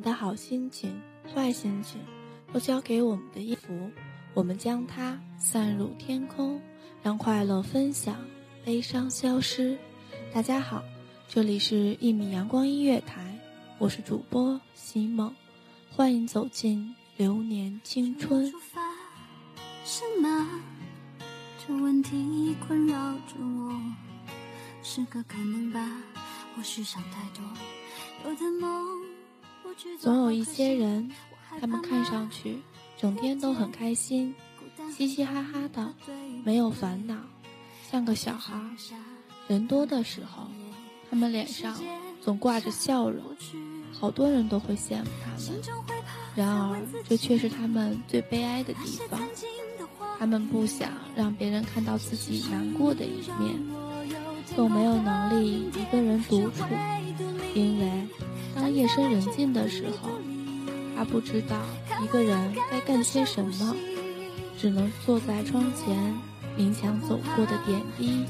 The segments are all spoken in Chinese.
的好心情、坏心情，都交给我们的衣服，我们将它散入天空，让快乐分享，悲伤消失。大家好，这里是一米阳光音乐台，我是主播席梦，欢迎走进流年青春。什么？这问题困扰着我，是个可能吧？或许想太多，有的梦。总有一些人，他们看上去整天都很开心，嘻嘻哈哈的，没有烦恼，像个小孩。人多的时候，他们脸上总挂着笑容，好多人都会羡慕他们。然而，这却是他们最悲哀的地方。他们不想让别人看到自己难过的一面，更没有能力一个人独处，夜深人静的时候，他不知道一个人该干些什么，只能坐在窗前冥想走过的点滴。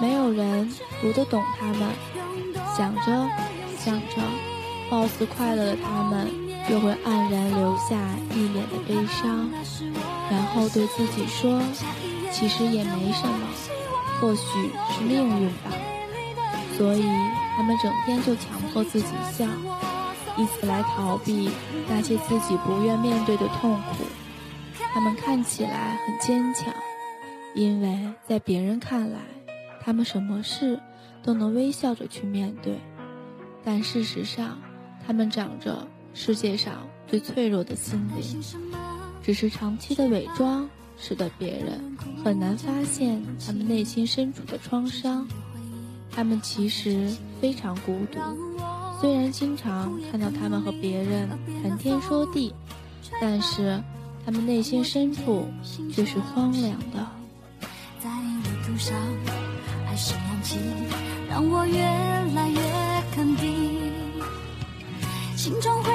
没有人读得懂他们，想着想着，貌似快乐的他们。又会黯然留下一脸的悲伤，然后对自己说：“其实也没什么，或许是命运吧。”所以他们整天就强迫自己笑，以此来逃避那些自己不愿面对的痛苦。他们看起来很坚强，因为在别人看来，他们什么事都能微笑着去面对，但事实上，他们长着。世界上最脆弱的心灵，只是长期的伪装，使得别人很难发现他们内心深处的创伤。他们其实非常孤独，虽然经常看到他们和别人谈天说地，但是他们内心深处却是荒凉的。在路途上，还是勇气让我越来越肯定。心中会，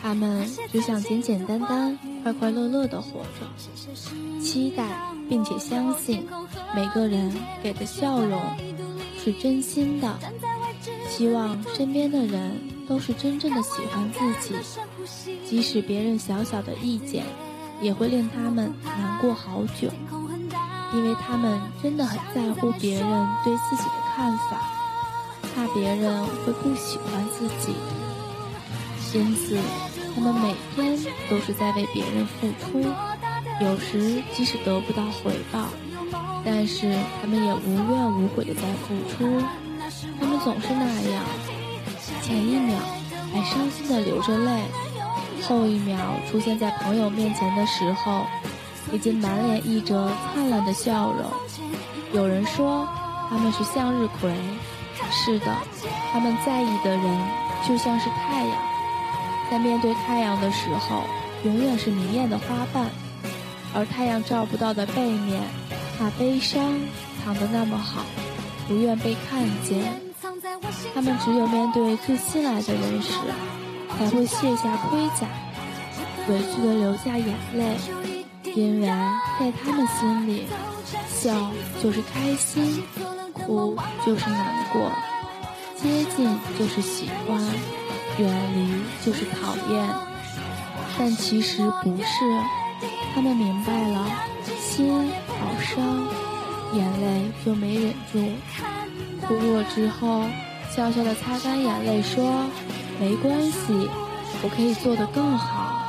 他们只想简简单单、快快乐乐的活着，期待并且相信每个人给的笑容是真心的，希望身边的人都是真正的喜欢自己，即使别人小小的意见，也会令他们难过好久，因为他们真的很在乎别人对自己的看法。怕别人会不喜欢自己，因此他们每天都是在为别人付出。有时即使得不到回报，但是他们也无怨无悔的在付出。他们总是那样，前一秒还伤心的流着泪，后一秒出现在朋友面前的时候，已经满脸溢着灿烂的笑容。有人说他们是向日葵。是的，他们在意的人就像是太阳，在面对太阳的时候，永远是明艳的花瓣；而太阳照不到的背面，把悲伤藏得那么好，不愿被看见。他们只有面对最心爱的人时，才会卸下盔甲，委屈地流下眼泪，因为在他们心里，笑就是开心。哭就是难过，接近就是喜欢，远离就是讨厌。但其实不是，他们明白了，心好伤，眼泪就没忍住，哭过之后，笑笑的擦干眼泪说：“没关系，我可以做得更好。”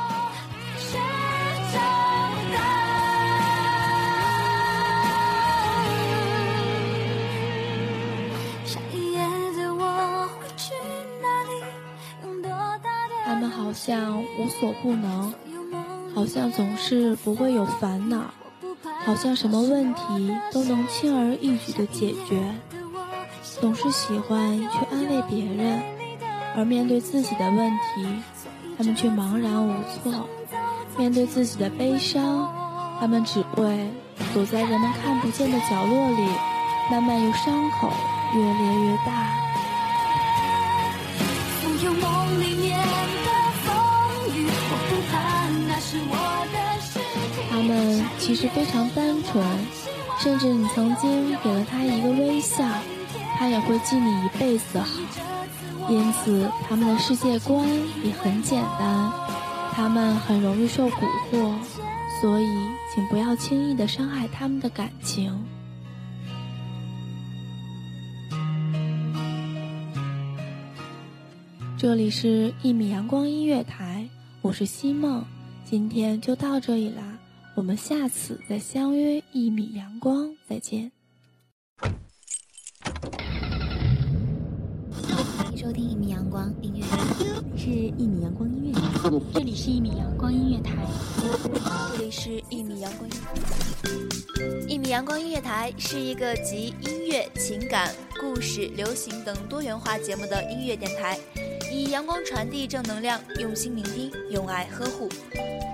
像无所不能，好像总是不会有烦恼，好像什么问题都能轻而易举的解决，总是喜欢去安慰别人，而面对自己的问题，他们却茫然无措；面对自己的悲伤，他们只会躲在人们看不见的角落里，慢慢由伤口越裂越大。他们其实非常单纯，甚至你曾经给了他一个微笑，他也会记你一辈子的好。因此，他们的世界观也很简单，他们很容易受蛊惑，所以请不要轻易的伤害他们的感情。这里是一米阳光音乐台，我是西梦，今天就到这里啦，我们下次再相约一米阳光，再见。欢迎收听一米阳光音乐台，是一米阳光音乐台，这里是一米阳光音乐台，这里是一米阳光音乐一米阳光音乐台是一个集音乐、情感、故事、流行等多元化节目的音乐电台。以阳光传递正能量，用心聆听，用爱呵护。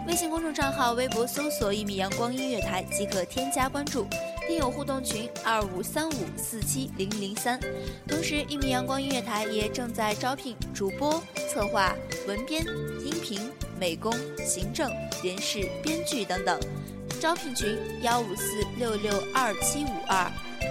微信公众账号、微博搜索“一米阳光音乐台”即可添加关注。听友互动群：二五三五四七零零三。同时，一米阳光音乐台也正在招聘主播、策划、文编、音频、美工、行政、人事、编剧等等。招聘群：幺五四六六二七五二。